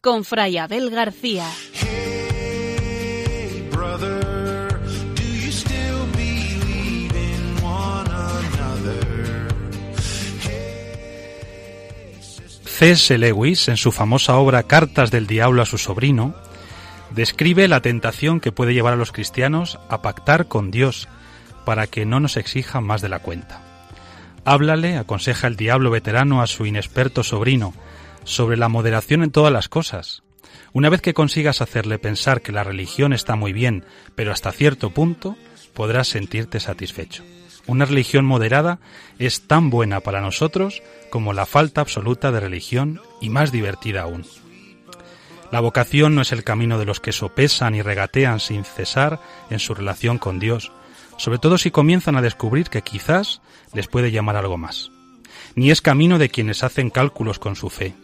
con Fray Abel García. Hey, brother, do you still believe in one another? C.S. Lewis, en su famosa obra Cartas del Diablo a su sobrino, describe la tentación que puede llevar a los cristianos a pactar con Dios para que no nos exija más de la cuenta. Háblale, aconseja el diablo veterano a su inexperto sobrino, sobre la moderación en todas las cosas. Una vez que consigas hacerle pensar que la religión está muy bien, pero hasta cierto punto, podrás sentirte satisfecho. Una religión moderada es tan buena para nosotros como la falta absoluta de religión y más divertida aún. La vocación no es el camino de los que sopesan y regatean sin cesar en su relación con Dios, sobre todo si comienzan a descubrir que quizás les puede llamar algo más. Ni es camino de quienes hacen cálculos con su fe,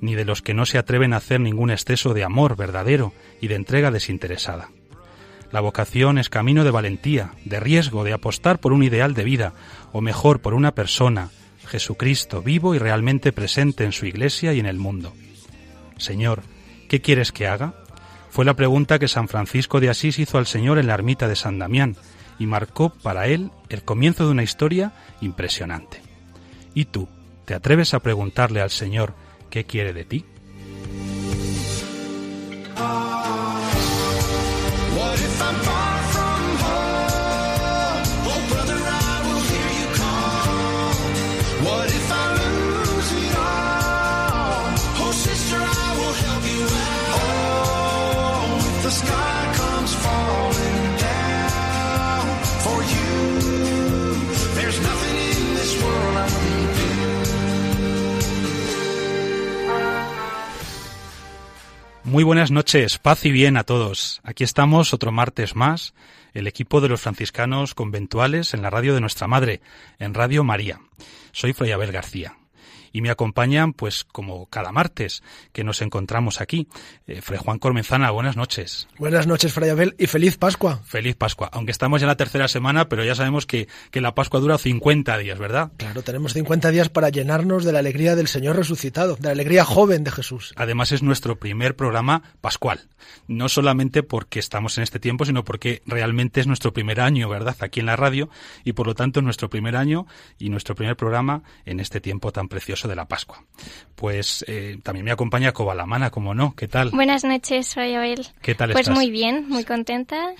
ni de los que no se atreven a hacer ningún exceso de amor verdadero y de entrega desinteresada. La vocación es camino de valentía, de riesgo, de apostar por un ideal de vida, o mejor, por una persona, Jesucristo, vivo y realmente presente en su iglesia y en el mundo. Señor, ¿qué quieres que haga? Fue la pregunta que San Francisco de Asís hizo al Señor en la ermita de San Damián y marcó para él el comienzo de una historia impresionante. ¿Y tú, te atreves a preguntarle al Señor qué quiere de ti? Muy buenas noches, paz y bien a todos. Aquí estamos otro martes más, el equipo de los franciscanos conventuales en la radio de nuestra madre, en Radio María. Soy Fray Abel García. Y me acompañan, pues como cada martes que nos encontramos aquí, eh, Fray Juan Cormenzana, buenas noches. Buenas noches, Fray Abel, y feliz Pascua. Feliz Pascua. Aunque estamos ya en la tercera semana, pero ya sabemos que, que la Pascua dura 50 días, ¿verdad? Claro, tenemos 50 días para llenarnos de la alegría del Señor resucitado, de la alegría joven de Jesús. Además es nuestro primer programa pascual. No solamente porque estamos en este tiempo, sino porque realmente es nuestro primer año, ¿verdad? Aquí en la radio y por lo tanto es nuestro primer año y nuestro primer programa en este tiempo tan precioso de la Pascua. Pues eh, también me acompaña Cobalamana, como no. ¿Qué tal? Buenas noches, soy Abel. ¿Qué tal Pues estás? muy bien, muy contenta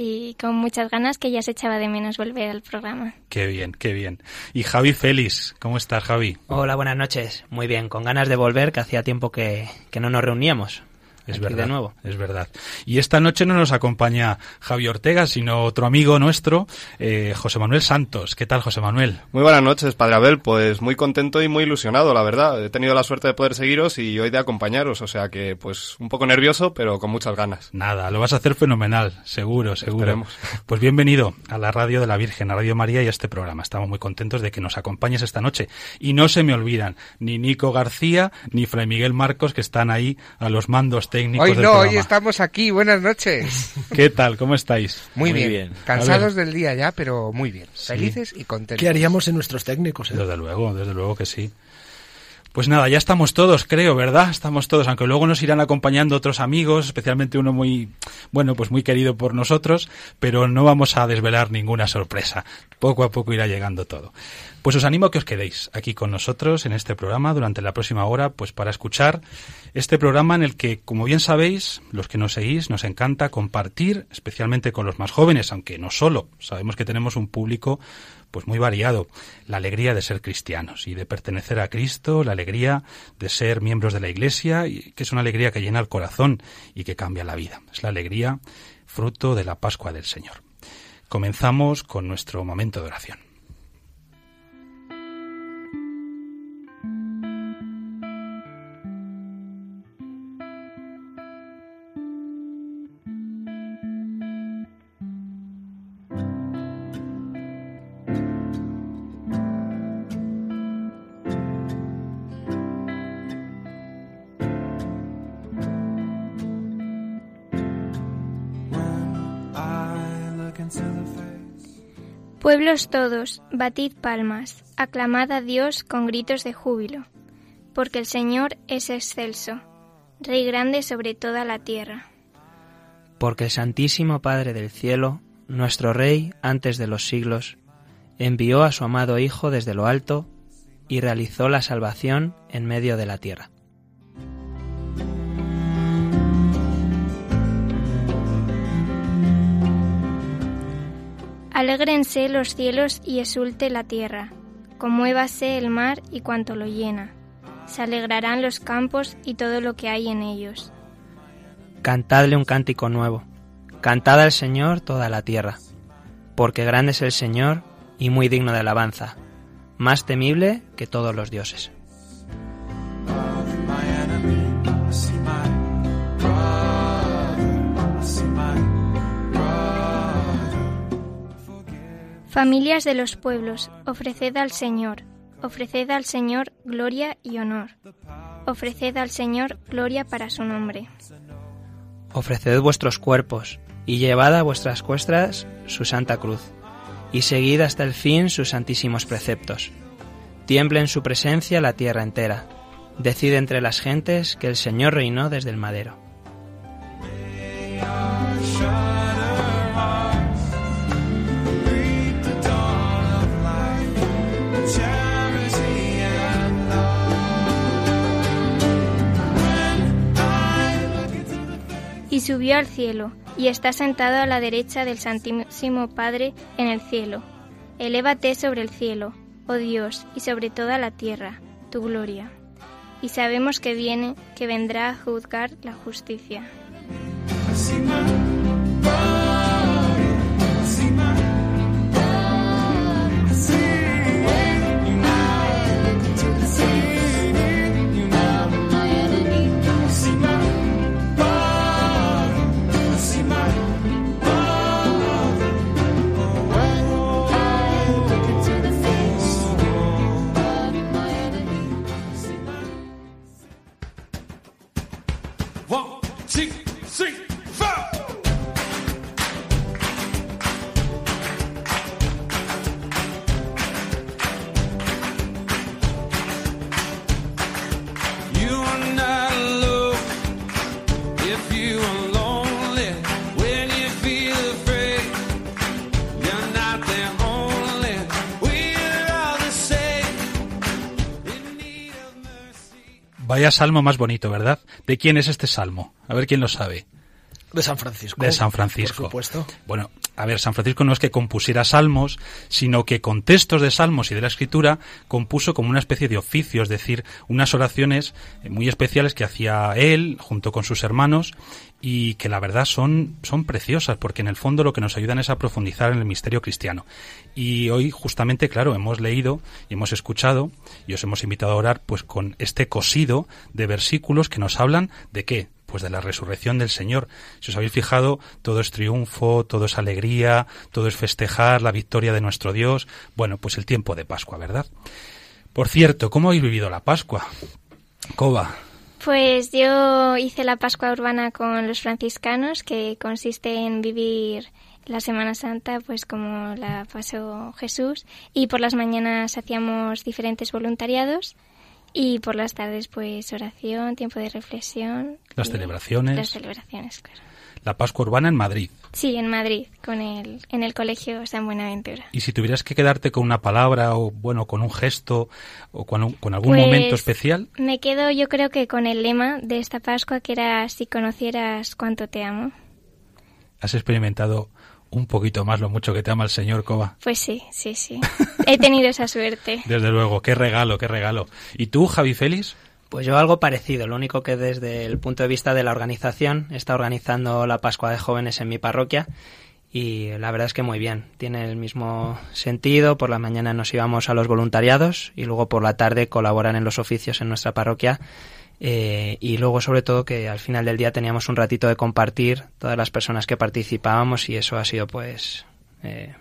y con muchas ganas que ya se echaba de menos volver al programa. Qué bien, qué bien. Y Javi Félix, ¿cómo estás, Javi? Hola, buenas noches. Muy bien, con ganas de volver, que hacía tiempo que, que no nos reuníamos. Es Aquí verdad, de nuevo. es verdad. Y esta noche no nos acompaña Javi Ortega, sino otro amigo nuestro, eh, José Manuel Santos. ¿Qué tal, José Manuel? Muy buenas noches, Padre Abel. Pues muy contento y muy ilusionado, la verdad. He tenido la suerte de poder seguiros y hoy de acompañaros, o sea que pues un poco nervioso, pero con muchas ganas. Nada, lo vas a hacer fenomenal, seguro, seguro. Esperemos. Pues bienvenido a la Radio de la Virgen, a Radio María y a este programa. Estamos muy contentos de que nos acompañes esta noche. Y no se me olvidan ni Nico García ni Fray Miguel Marcos, que están ahí a los mandos técnicos Hoy del no, programa. hoy estamos aquí. Buenas noches. ¿Qué tal? ¿Cómo estáis? Muy, Muy bien. bien. Cansados del día ya, pero muy bien. Felices y contentos. ¿Qué haríamos en nuestros técnicos? eh? Desde luego, desde luego que sí. Pues nada, ya estamos todos, creo, ¿verdad? Estamos todos, aunque luego nos irán acompañando otros amigos, especialmente uno muy, bueno, pues muy querido por nosotros, pero no vamos a desvelar ninguna sorpresa. Poco a poco irá llegando todo. Pues os animo a que os quedéis aquí con nosotros en este programa durante la próxima hora, pues para escuchar este programa en el que, como bien sabéis, los que nos seguís, nos encanta compartir, especialmente con los más jóvenes, aunque no solo, sabemos que tenemos un público pues muy variado, la alegría de ser cristianos y de pertenecer a Cristo, la alegría de ser miembros de la Iglesia, y que es una alegría que llena el corazón y que cambia la vida. Es la alegría fruto de la Pascua del Señor. Comenzamos con nuestro momento de oración. Pueblos todos, batid palmas, aclamad a Dios con gritos de júbilo, porque el Señor es excelso, Rey grande sobre toda la tierra. Porque el Santísimo Padre del cielo, nuestro Rey antes de los siglos, envió a su amado Hijo desde lo alto y realizó la salvación en medio de la tierra. Alégrense los cielos y exulte la tierra, conmuévase el mar y cuanto lo llena. Se alegrarán los campos y todo lo que hay en ellos. Cantadle un cántico nuevo, cantad al Señor toda la tierra, porque grande es el Señor y muy digno de alabanza, más temible que todos los dioses. Familias de los pueblos, ofreced al Señor, ofreced al Señor gloria y honor. Ofreced al Señor gloria para su nombre. Ofreced vuestros cuerpos y llevad a vuestras cuestas su santa cruz, y seguid hasta el fin sus santísimos preceptos. Tiemble en su presencia la tierra entera. Decide entre las gentes que el Señor reinó desde el madero. Y subió al cielo, y está sentado a la derecha del Santísimo Padre en el cielo. Elévate sobre el cielo, oh Dios, y sobre toda la tierra, tu gloria. Y sabemos que viene, que vendrá a juzgar la justicia. Vaya salmo más bonito, ¿verdad? ¿De quién es este salmo? A ver quién lo sabe. De San Francisco. De San Francisco. Por supuesto. Bueno, a ver, San Francisco no es que compusiera salmos, sino que con textos de salmos y de la escritura compuso como una especie de oficio, es decir, unas oraciones muy especiales que hacía él junto con sus hermanos y que la verdad son, son preciosas porque en el fondo lo que nos ayudan es a profundizar en el misterio cristiano. Y hoy justamente, claro, hemos leído y hemos escuchado y os hemos invitado a orar pues con este cosido de versículos que nos hablan de qué? Pues de la resurrección del Señor. Si os habéis fijado, todo es triunfo, todo es alegría, todo es festejar la victoria de nuestro Dios. Bueno, pues el tiempo de Pascua, ¿verdad? Por cierto, ¿cómo habéis vivido la Pascua? Coba. Pues yo hice la Pascua Urbana con los franciscanos, que consiste en vivir la Semana Santa, pues como la pasó Jesús, y por las mañanas hacíamos diferentes voluntariados y por las tardes pues oración, tiempo de reflexión. Las celebraciones. Las celebraciones, claro. La Pascua Urbana en Madrid. Sí, en Madrid, con el, en el colegio San Buenaventura. Y si tuvieras que quedarte con una palabra o, bueno, con un gesto o con, un- con algún Pues, momento especial, Me quedo yo creo que con el lema de esta Pascua que era si conocieras cuánto te amo. has experimentado un poquito más lo mucho que te ama el Señor, Coba. Pues sí, sí, sí. He tenido esa suerte. Desde luego, qué regalo, qué regalo. ¿Y tú, Javi Félix? Pues yo algo parecido, lo único que desde el punto de vista de la organización, estado organizando la Pascua de Jóvenes en mi parroquia y la verdad es que muy bien, tiene el mismo sentido, por la mañana nos íbamos a los voluntariados y luego por la tarde colaborar en los oficios en nuestra parroquia eh, y luego sobre todo que al final del día teníamos un ratito de compartir todas las personas que participábamos y eso ha sido pues, eh,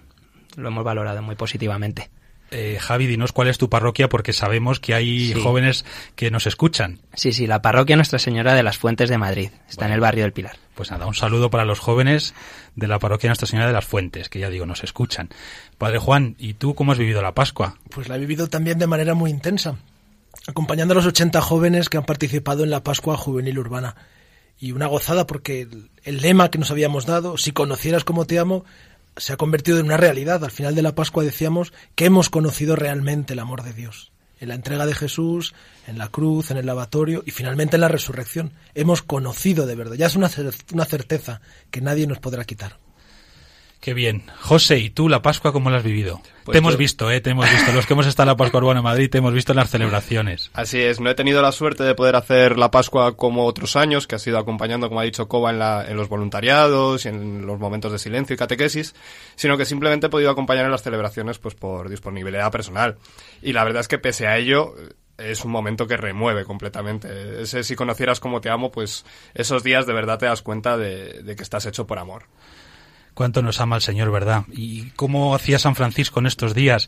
lo hemos valorado muy positivamente. Eh, Javi, dinos cuál es tu parroquia porque sabemos que hay Sí. jóvenes que nos escuchan. Sí, sí, la parroquia Nuestra Señora de las Fuentes de Madrid. Está en el barrio del Pilar. Pues nada, un saludo para los jóvenes de la parroquia Nuestra Señora de las Fuentes, que ya digo, nos escuchan. Padre Juan, ¿y tú cómo has vivido la Pascua? Pues la he vivido también de manera muy intensa, acompañando a los 80 jóvenes que han participado en la Pascua Juvenil Urbana. Y una gozada porque el, lema que nos habíamos dado, si conocieras como te amo, se ha convertido en una realidad. Al final de la Pascua decíamos que hemos conocido realmente el amor de Dios. En la entrega de Jesús, en la cruz, en el lavatorio y finalmente en la resurrección. Hemos conocido de verdad. Ya es una, una certeza que nadie nos podrá quitar. Qué bien. José, ¿y tú la Pascua cómo la has vivido? Pues te hemos visto, ¿eh? Te hemos visto. Los que hemos estado en la Pascua Urbana en Madrid, te hemos visto en las celebraciones. Así es, no he tenido la suerte de poder hacer la Pascua como otros años, que ha sido acompañando, como ha dicho Coba, en, la- en los voluntariados y en los momentos de silencio y catequesis, sino que simplemente he podido acompañar en las celebraciones pues por disponibilidad personal. Y la verdad es que pese a ello, es un momento que remueve completamente. Ese si conocieras como te amo, pues esos días de verdad te das cuenta de, de que estás hecho por amor. Cuánto nos ama el Señor, ¿verdad? ¿Y cómo hacía San Francisco en estos días?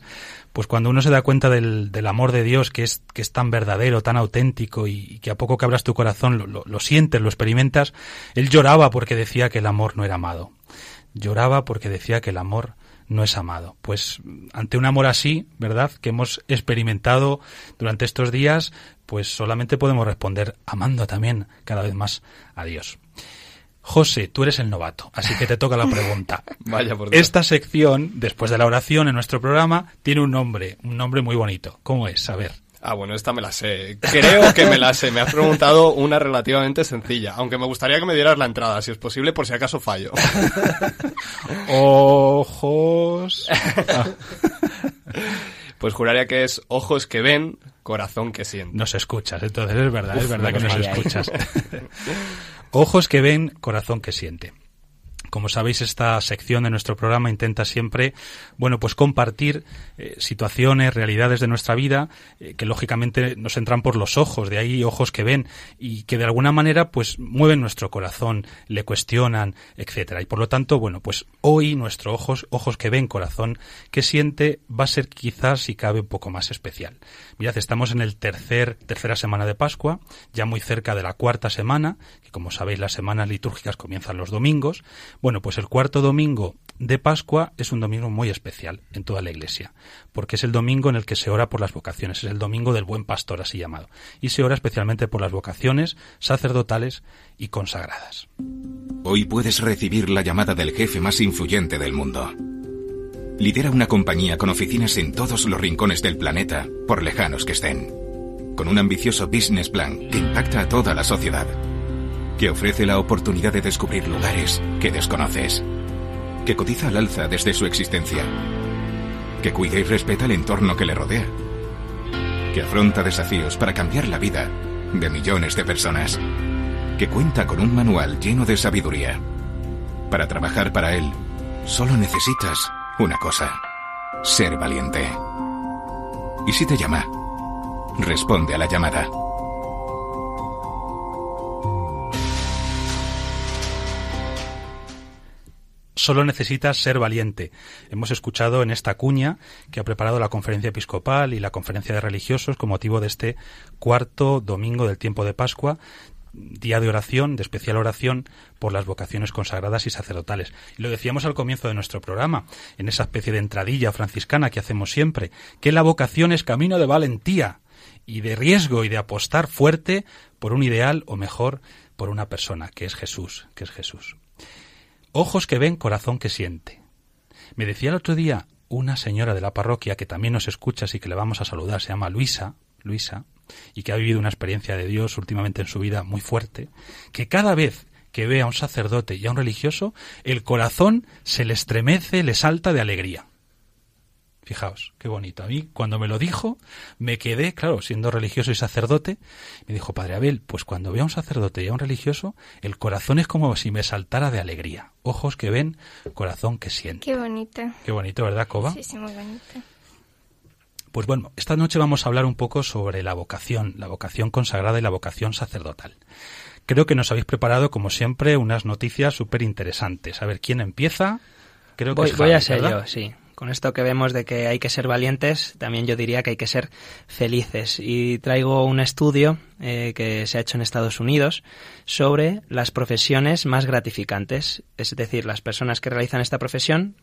Pues cuando uno se da cuenta del, del amor de Dios, que es, que es tan verdadero, tan auténtico, y, que a poco que abras tu corazón lo- lo sientes, lo experimentas, él lloraba porque decía que el amor no era amado. Lloraba porque decía que el amor no es amado. Pues ante un amor así, ¿verdad? Que hemos experimentado durante estos días, pues solamente podemos responder amando también cada vez más a Dios. José, tú eres el novato, así que te toca la pregunta. Vaya por Dios. Esta sección, después de la oración en nuestro programa, tiene un nombre, un nombre muy bonito. ¿Cómo es? A ver. Ah, bueno, esta me la sé. Creo que me la sé. Me has preguntado una relativamente sencilla, aunque me gustaría que me dieras la entrada, si es posible, por si acaso fallo. Ojos. Ah, Pues juraría que es ojos que ven, corazón que siente. nos escuchas, entonces es verdad, es verdad que nos escuchas. Ojos que ven, corazón que siente. Como sabéis, esta sección de nuestro programa intenta siempre, bueno, pues compartir eh, situaciones, realidades de nuestra vida eh, que lógicamente nos entran por los ojos, de ahí ojos que ven y que de alguna manera pues mueven nuestro corazón, le cuestionan, etcétera. Y por lo tanto, bueno, pues hoy nuestro ojos, ojos que ven, corazón que siente va a ser quizás si cabe un poco más especial. Mirad, estamos en el tercer tercera semana de Pascua, ya muy cerca de la cuarta semana, que como sabéis las semanas litúrgicas comienzan los domingos. Bueno, pues el cuarto domingo de Pascua es un domingo muy especial en toda la Iglesia, porque es el domingo en el que se ora por las vocaciones, es el domingo del buen pastor así llamado, y se ora especialmente por las vocaciones sacerdotales y consagradas. Hoy puedes recibir la llamada del jefe más influyente del mundo. Lidera una compañía con oficinas en todos los rincones del planeta, por lejanos que estén. Con un ambicioso business plan que impacta a toda la sociedad. Que ofrece la oportunidad de descubrir lugares que desconoces. Que cotiza al alza desde su existencia. Que cuida y respeta el entorno que le rodea. Que afronta desafíos para cambiar la vida de millones de personas que cuenta con un manual lleno de sabiduría. Para trabajar para él, solo necesitas una cosa, ser valiente. ¿Y si te llama? Responde a la llamada. Solo necesitas ser valiente. Hemos escuchado en esta cuña que ha preparado la conferencia episcopal y la conferencia de religiosos con motivo de este cuarto domingo del tiempo de Pascua, día de oración, de especial oración por las vocaciones consagradas y sacerdotales. Y lo decíamos al comienzo de nuestro programa, en esa especie de entradilla franciscana que hacemos siempre, que la vocación es camino de valentía y de riesgo y de apostar fuerte por un ideal o mejor por una persona, que es Jesús, que es Jesús. Ojos que ven, corazón que siente. Me decía el otro día una señora de la parroquia que también nos escucha y que le vamos a saludar, se llama Luisa, Luisa, y que ha vivido una experiencia de Dios últimamente en su vida muy fuerte, que cada vez que ve a un sacerdote y a un religioso, el corazón se le estremece, le salta de alegría. Fijaos, qué bonito. A mí, cuando me lo dijo, me quedé, claro, siendo religioso y sacerdote, me dijo, Padre Abel, pues cuando veo a un sacerdote y a un religioso, el corazón es como si me saltara de alegría. Ojos que ven, corazón que siente. Qué bonito. Qué bonito, ¿verdad, Coba? Sí, sí, muy bonito. Pues bueno, esta noche vamos a hablar un poco sobre la vocación, la vocación consagrada y la vocación sacerdotal. Creo que nos habéis preparado, como siempre, unas noticias súper interesantes. A ver, ¿quién empieza? Creo que Voy, es voy a ser ¿verdad? yo, sí. Con esto que vemos de que hay que ser valientes, también yo diría que hay que ser felices. Y traigo un estudio eh, que se ha hecho en Estados Unidos sobre las profesiones más gratificantes, es decir, las personas que realizan esta profesión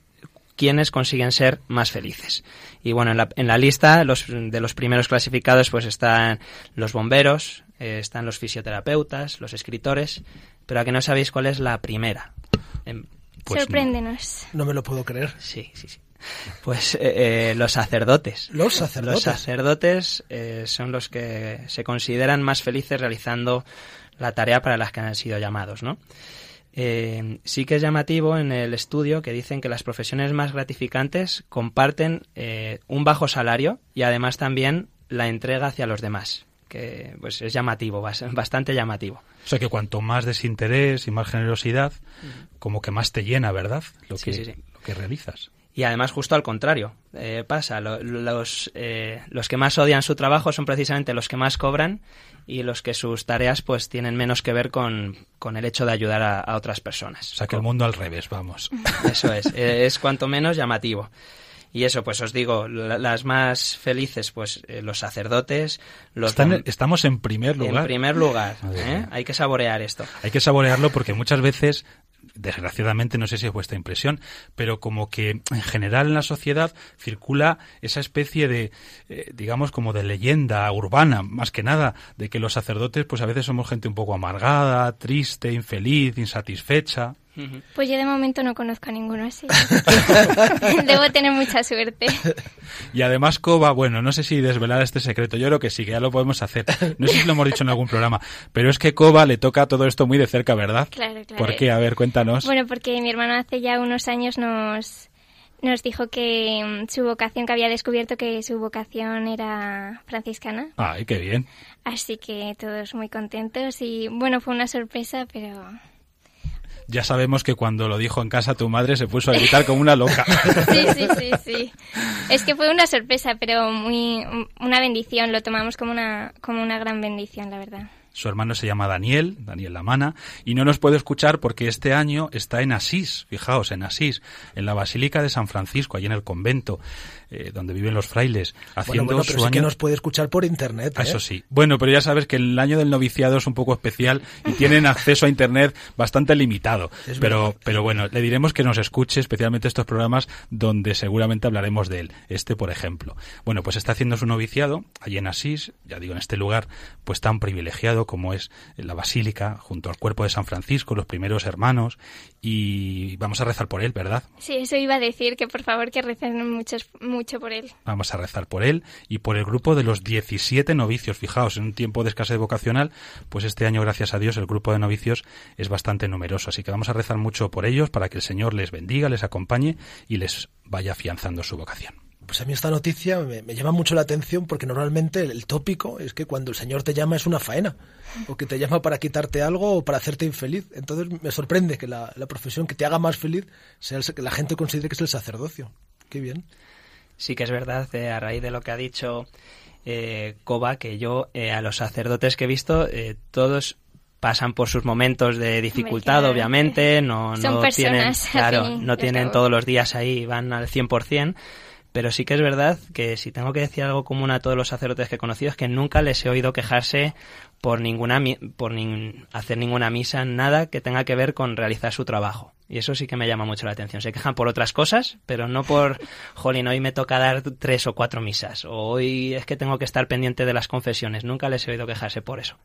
quienes consiguen ser más felices. Y bueno, en la, en la lista los, de los primeros clasificados pues están los bomberos, eh, están los fisioterapeutas, los escritores, pero a que no sabéis cuál es la primera. Em, Pues Sorpréndenos. No me lo puedo creer. sí, sí, sí. Pues eh, eh, los sacerdotes. Los sacerdotes. Los sacerdotes eh, son los que se consideran más felices realizando la tarea para las que han sido llamados, ¿no? Eh, sí que es llamativo en el estudio que dicen que las profesiones más gratificantes comparten eh, un bajo salario y además también la entrega hacia los demás, que pues es llamativo, bas- bastante llamativo. O sea que cuanto más desinterés y más generosidad, como que más te llena, ¿verdad? Lo Sí, que, sí, sí. Lo que realizas. Y además justo al contrario, eh, pasa, lo- los, eh, los que más odian su trabajo son precisamente los que más cobran y los que sus tareas pues tienen menos que ver con, con el hecho de ayudar a, a otras personas. O sea que el mundo al revés, vamos. Eso es, eh, es cuanto menos llamativo. Y eso, pues os digo, la- las más felices, pues eh, los sacerdotes, los Están- estamos en primer lugar. en primer lugar. ¿eh? Hay que saborear esto. Hay que saborearlo porque muchas veces, desgraciadamente, no sé si es vuestra impresión, pero como que en general en la sociedad circula esa especie de, eh, digamos, como de leyenda urbana, más que nada, de que los sacerdotes, pues a veces somos gente un poco amargada, triste, infeliz, insatisfecha. Pues yo de momento no conozco a ninguno así. Debo tener mucha suerte. Y además Coba, bueno, no sé si desvelar este secreto, yo creo que sí, que ya lo podemos hacer. No sé si lo hemos dicho en algún programa, pero es que Coba le toca todo esto muy de cerca, ¿verdad? Claro, claro. ¿Por qué? A ver, cuéntanos. Bueno, porque mi hermano hace ya unos años nos, nos dijo que mm, su vocación, que había descubierto que su vocación era franciscana. Ay, qué bien. Así que todos muy contentos y bueno, fue una sorpresa, pero Ya sabemos que cuando lo dijo en casa tu madre se puso a gritar como una loca. sí, sí, sí, sí. Es que fue una sorpresa, pero muy una bendición. Lo tomamos como una como una gran bendición, la verdad. Su hermano se llama Daniel, Daniel Lamana, y no nos puede escuchar porque este año está en Asís, fijaos, en Asís, en la Basílica de San Francisco, allí en el convento, eh, donde viven los frailes, haciendo Bueno, bueno, pero su sí que nos puede escuchar por internet. Ah, ¿eh? Eso sí. Bueno, pero ya sabes que el año del noviciado es un poco especial y tienen acceso a Internet bastante limitado. Es Pero, verdad. pero bueno, le diremos que nos escuche especialmente estos programas donde seguramente hablaremos de él. Este, por ejemplo. Bueno, pues está haciendo su noviciado allí en Asís, ya digo, en este lugar pues tan privilegiado como es la Basílica, junto al cuerpo de San Francisco, los primeros hermanos, y vamos a rezar por él, ¿verdad? Sí, eso iba a decir que por favor que recen muchos, mucho por él. Vamos a rezar por él y por el grupo de los 17 novicios. Fijaos, en un tiempo de escasez vocacional, pues este año, gracias a Dios, el grupo de novicios es bastante numeroso. Así que vamos a rezar mucho por ellos para que el Señor les bendiga, les acompañe y les vaya afianzando su vocación. Pues a mí esta noticia me, me llama mucho la atención porque normalmente el, el tópico es que cuando el Señor te llama es una faena, o que te llama para quitarte algo o para hacerte infeliz. Entonces me sorprende que la, la profesión que te haga más feliz sea el, que la gente considere que es el sacerdocio. Qué bien. Sí que es verdad, eh, a raíz de lo que ha dicho eh, Koba, que yo eh, a los sacerdotes que he visto, eh, todos pasan por sus momentos de dificultad, obviamente, no, Son no personas, tienen, claro, no tienen todos los días ahí, van al 100%, pero sí que es verdad que si tengo que decir algo común a todos los sacerdotes que he conocido es que nunca les he oído quejarse por ninguna por hacer ninguna misa, nada que tenga que ver con realizar su trabajo. Y eso sí que me llama mucho la atención. Se quejan por otras cosas, pero no por, jolín, hoy me toca dar tres o cuatro misas, o hoy es que tengo que estar pendiente de las confesiones. Nunca les he oído quejarse por eso.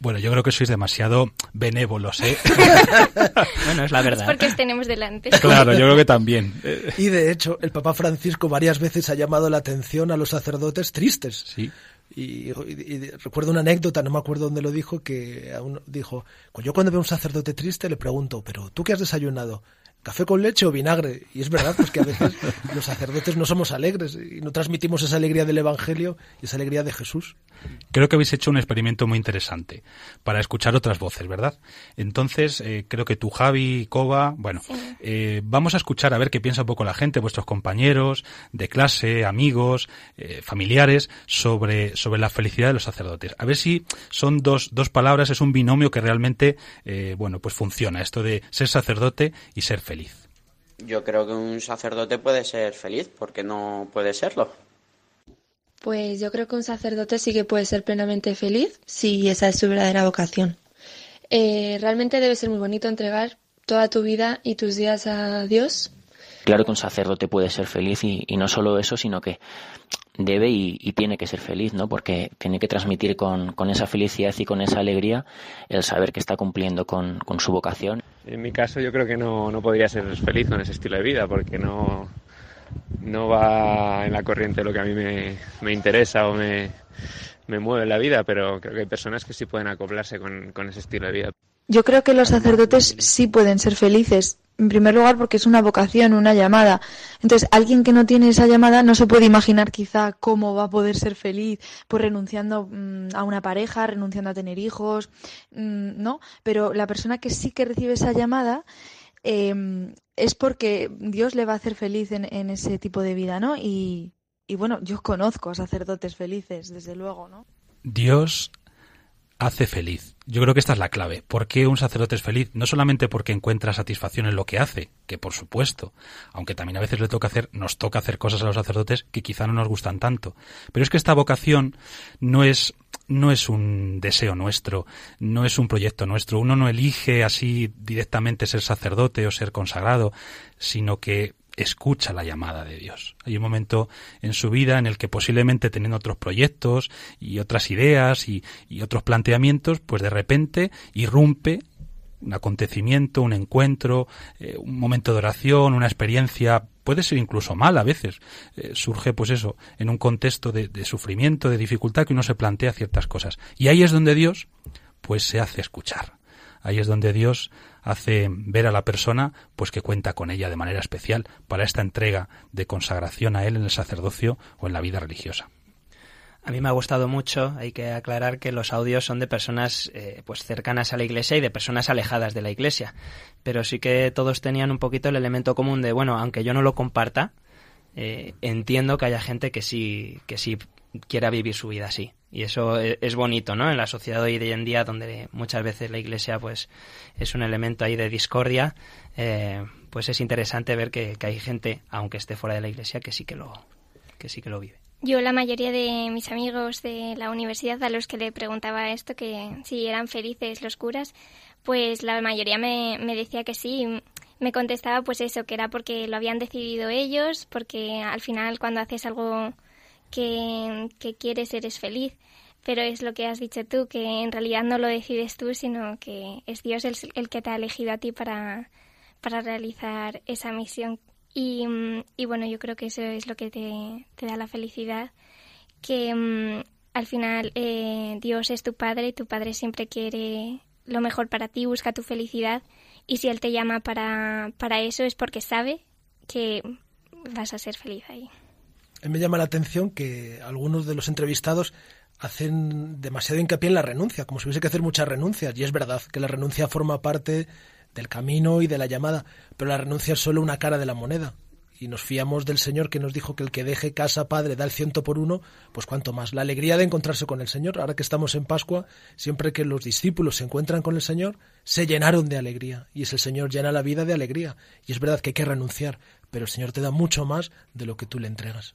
Bueno, yo creo que sois demasiado benévolos, ¿eh? Bueno, es la Es verdad. porque os tenemos delante. claro, yo creo que también. Y de hecho, el Papa Francisco varias veces ha llamado la atención a los sacerdotes tristes. Sí. Y, y- y recuerdo una anécdota, no me acuerdo dónde lo dijo, que a uno dijo, "Pues yo cuando veo a un sacerdote triste le pregunto, pero ¿tú qué has desayunado? ¿Café con leche o vinagre? Y es verdad, pues que a veces los sacerdotes no somos alegres y no transmitimos esa alegría del Evangelio y esa alegría de Jesús. Creo que habéis hecho un experimento muy interesante para escuchar otras voces, ¿verdad? Entonces, eh, creo que tú, Javi, Coba, bueno, eh, vamos a escuchar a ver qué piensa un poco la gente, vuestros compañeros de clase, amigos, eh, familiares, sobre, sobre la felicidad de los sacerdotes. A ver si son dos, dos palabras, es un binomio que realmente, eh, bueno, pues funciona, esto de ser sacerdote y ser feliz. Yo creo que un sacerdote puede ser feliz, porque no puede serlo. Pues yo creo que un sacerdote sí que puede ser plenamente feliz si esa es su verdadera vocación. Eh, realmente debe ser muy bonito entregar toda tu vida y tus días a Dios. Claro que un sacerdote puede ser feliz y, y no solo eso, sino que debe y, y, tiene que ser feliz, ¿no? Porque tiene que transmitir con, con, esa felicidad y con esa alegría el saber que está cumpliendo con, con su vocación. En mi caso yo creo que no, no podría ser feliz con ese estilo de vida porque no, no va en la corriente lo que a mí me, me interesa o me, me, mueve en la vida, pero creo que hay personas que sí pueden acoplarse con, con ese estilo de vida. Yo creo que los sacerdotes sí pueden ser felices. En primer lugar, porque es una vocación, una llamada. Entonces, alguien que no tiene esa llamada no se puede imaginar quizá cómo va a poder ser feliz, pues renunciando mmm, a una pareja, renunciando a tener hijos, mmm, ¿no? Pero la persona que sí que recibe esa llamada eh, es porque Dios le va a hacer feliz en, ese tipo de vida, ¿no? Y, y, bueno, yo conozco sacerdotes felices, desde luego, ¿no? Dios hace feliz. Yo creo que esta es la clave. ¿Por qué un sacerdote es feliz? No solamente porque encuentra satisfacción en lo que hace, que por supuesto, aunque también a veces le toca hacer, nos toca hacer cosas a los sacerdotes que quizá no nos gustan tanto. Pero es que esta vocación no es no es un deseo nuestro, no es un proyecto nuestro. Uno no elige así directamente ser sacerdote o ser consagrado, sino que escucha la llamada de Dios. Hay un momento en su vida en el que posiblemente teniendo otros proyectos y otras ideas y, otros planteamientos, pues de repente irrumpe un acontecimiento, un encuentro, eh, un momento de oración, una experiencia, puede ser incluso mal a veces, eh, surge pues eso, en un contexto de, de sufrimiento, de dificultad que uno se plantea ciertas cosas. Y ahí es donde Dios pues se hace escuchar. Ahí es donde Dios hace ver a la persona pues que cuenta con ella de manera especial para esta entrega de consagración a él en el sacerdocio o en la vida religiosa. A mí me ha gustado mucho, hay que aclarar que los audios son de personas eh, pues cercanas a la iglesia y de personas alejadas de la iglesia, pero sí que todos tenían un poquito el elemento común de, bueno, aunque yo no lo comparta, eh, entiendo que haya gente que sí, que sí quiera vivir su vida así. Y eso es bonito, ¿no? En la sociedad hoy en día, donde muchas veces la iglesia pues es un elemento ahí de discordia, eh, pues es interesante ver que, que, hay gente, aunque esté fuera de la iglesia, que sí que lo, que sí que lo vive. Yo la mayoría de mis amigos de la universidad a los que le preguntaba esto, que si eran felices los curas, pues la mayoría me, me decía que sí. Me contestaba pues eso, que era porque lo habían decidido ellos, porque al final cuando haces algo que, que quieres eres feliz. Pero es lo que has dicho tú, que en realidad no lo decides tú, sino que es Dios el, el que te ha elegido a ti para, para realizar esa misión. Y, y, bueno, yo creo que eso es lo que te, te da la felicidad, que um, al final eh, Dios es tu Padre tu Padre siempre quiere lo mejor para ti, busca tu felicidad y si Él te llama para, para eso es porque sabe que vas a ser feliz ahí me llama la atención que algunos de los entrevistados hacen demasiado hincapié en la renuncia, como si hubiese que hacer muchas renuncias. Y es verdad que la renuncia forma parte del camino y de la llamada, pero la renuncia es solo una cara de la moneda. Y nos fiamos del Señor que nos dijo que el que deje casa, padre, da el ciento por uno, pues cuanto más. La alegría de encontrarse con el Señor. Ahora que estamos en Pascua, siempre que los discípulos se encuentran con el Señor, se llenaron de alegría. Y es el Señor llena la vida de alegría. Y es verdad que hay que renunciar, pero el Señor te da mucho más de lo que tú le entregas.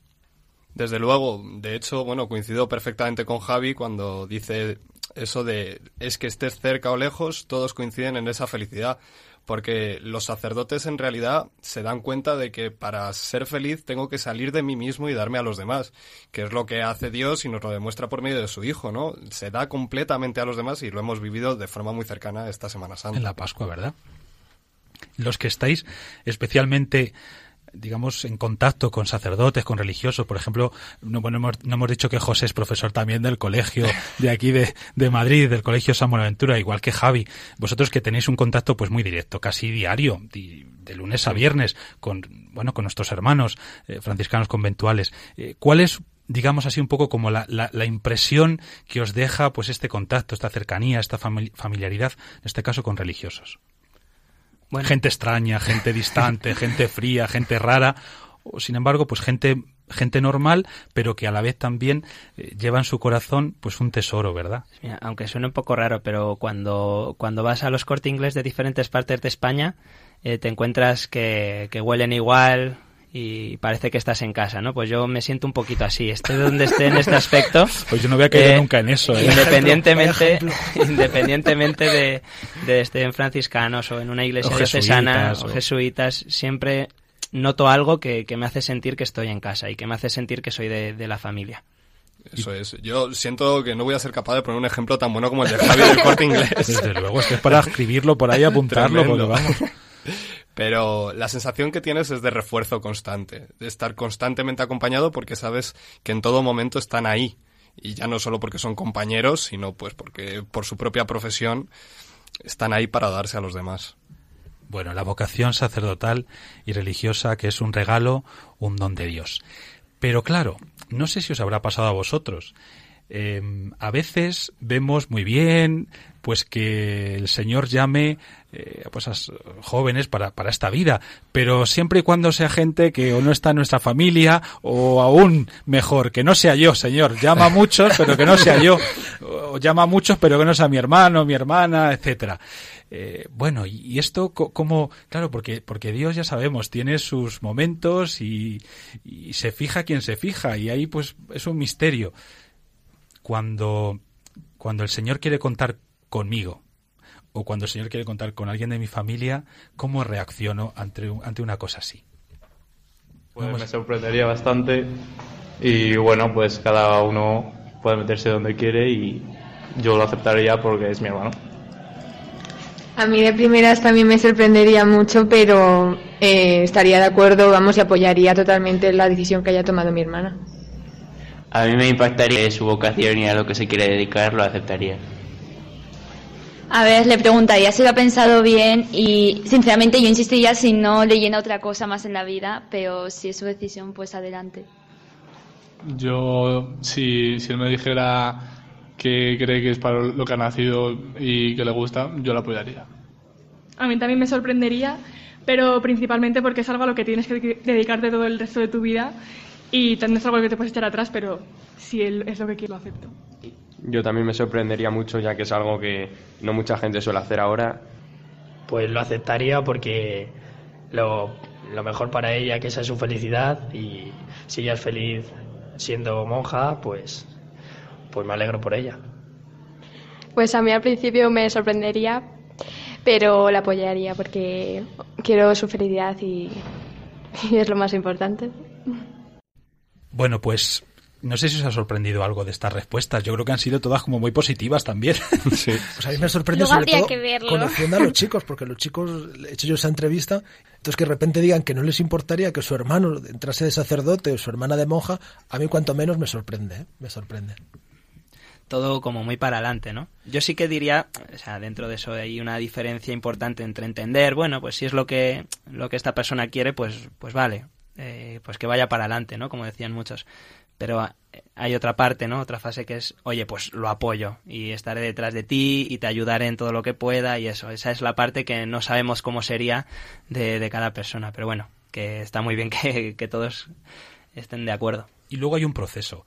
Desde luego, de hecho, bueno, coincido perfectamente con Javi cuando dice eso de es que estés cerca o lejos, todos coinciden en esa felicidad, porque los sacerdotes en realidad se dan cuenta de que para ser feliz tengo que salir de mí mismo y darme a los demás, que es lo que hace Dios y nos lo demuestra por medio de su Hijo, ¿no? Se da completamente a los demás y lo hemos vivido de forma muy cercana esta Semana Santa. En la Pascua, ¿verdad? Los que estáis especialmente digamos, en contacto con sacerdotes, con religiosos. Por ejemplo, no, bueno, hemos, no hemos dicho que José es profesor también del colegio de aquí de, Madrid, del colegio San Buenaventura, igual que Javi. Vosotros que tenéis un contacto pues muy directo, casi diario, de, de lunes a viernes, con, bueno, con nuestros hermanos eh, franciscanos conventuales. Eh, ¿Cuál es digamos así un poco como la, la, la, impresión que os deja pues este contacto, esta cercanía, esta familiaridad, en este caso con religiosos. Bueno. Gente extraña, gente distante, gente fría, gente rara, o sin embargo, pues gente gente normal, pero que a la vez también eh, lleva en su corazón pues un tesoro, ¿verdad? Mira, aunque suene un poco raro, pero cuando, cuando vas a los corte inglés de diferentes partes de España, eh, te encuentras que, que huelen igual, y parece que estás en casa, ¿no? Pues yo me siento un poquito así, esté donde esté en este aspecto. Pues yo no voy a caer nunca en eso. ¿eh? Independientemente, independientemente de, de esté en franciscanos o en una iglesia O diocesana jesuitas, o o- jesuitas, siempre noto algo que, que me hace sentir que estoy en casa y que me hace sentir que soy de, de la familia. Eso es. Yo siento que no voy a ser capaz de poner un ejemplo tan bueno como el de Javi del corte inglés. Desde luego, es que es para escribirlo por ahí, apuntarlo, Tremendo. porque vamos. Pero la sensación que tienes es de refuerzo constante, de estar constantemente acompañado porque sabes que en todo momento están ahí. Y ya no solo porque son compañeros, sino pues porque por su propia profesión están ahí para darse a los demás. Bueno, la vocación sacerdotal y religiosa, que es un regalo, un don de Dios. Pero claro, no sé si os habrá pasado a vosotros. Eh, a veces vemos muy bien pues que el Señor llame eh, pues a jóvenes para, para esta vida, pero siempre y cuando sea gente que o no está en nuestra familia o aún mejor, que no sea yo, Señor. Llama a muchos, pero que no sea yo. O llama a muchos, pero que no sea mi hermano, mi hermana, etcétera. Eh, bueno, y, esto co- como, claro, porque, porque Dios ya sabemos, tiene sus momentos y, y se fija quien se fija, y ahí pues es un misterio. Cuando, cuando el Señor quiere contar conmigo, o cuando el Señor quiere contar con alguien de mi familia, ¿cómo reacciono ante, un- ante una cosa así? Pues me sorprendería bastante y bueno, pues cada uno puede meterse donde quiere y yo lo aceptaría porque es mi hermano. A mí de primeras también me sorprendería mucho, pero eh, estaría de acuerdo, vamos, y apoyaría totalmente la decisión que haya tomado mi hermana. A mí me impactaría su vocación y a lo que se quiere dedicar lo aceptaría. A ver, le preguntaría si lo ha pensado bien y sinceramente yo insistiría si no le llena otra cosa más en la vida, pero si es su decisión, pues adelante. Yo, si, si él me dijera que cree que es para lo que ha nacido y que le gusta, yo lo apoyaría. A mí también me sorprendería, pero principalmente porque es algo a lo que tienes que de- dedicarte todo el resto de tu vida y no es algo que te puedes echar atrás, pero si él es lo que quiere, lo acepto. Yo también me sorprendería mucho, ya que es algo que no mucha gente suele hacer ahora. Pues lo aceptaría porque lo, lo mejor para ella que esa es su felicidad y si ella es feliz siendo monja, pues, pues me alegro por ella. Pues a mí al principio me sorprendería, pero la apoyaría porque quiero su felicidad y, y es lo más importante. Bueno, pues no sé si os ha sorprendido algo de estas respuestas. Yo creo que han sido todas como muy positivas también. Sí. Pues a mí me sorprende Luego sobre todo que conociendo a los chicos, porque los chicos, he hecho yo esa entrevista, entonces que de repente digan que no les importaría que su hermano entrase de sacerdote o su hermana de monja, a mí cuanto menos me sorprende, ¿eh? me sorprende. todo como muy para adelante, ¿no? Yo sí que diría, o sea, dentro de eso hay una diferencia importante entre entender, bueno, pues si es lo que lo que esta persona quiere, pues pues vale, eh, pues que vaya para adelante, ¿no? Como decían muchos. Pero hay otra parte, ¿no? Otra fase que es, oye, pues lo apoyo y estaré detrás de ti y te ayudaré en todo lo que pueda y eso. Esa es la parte que no sabemos cómo sería de, de cada persona, pero bueno, que está muy bien que, que todos estén de acuerdo. Y luego hay un proceso.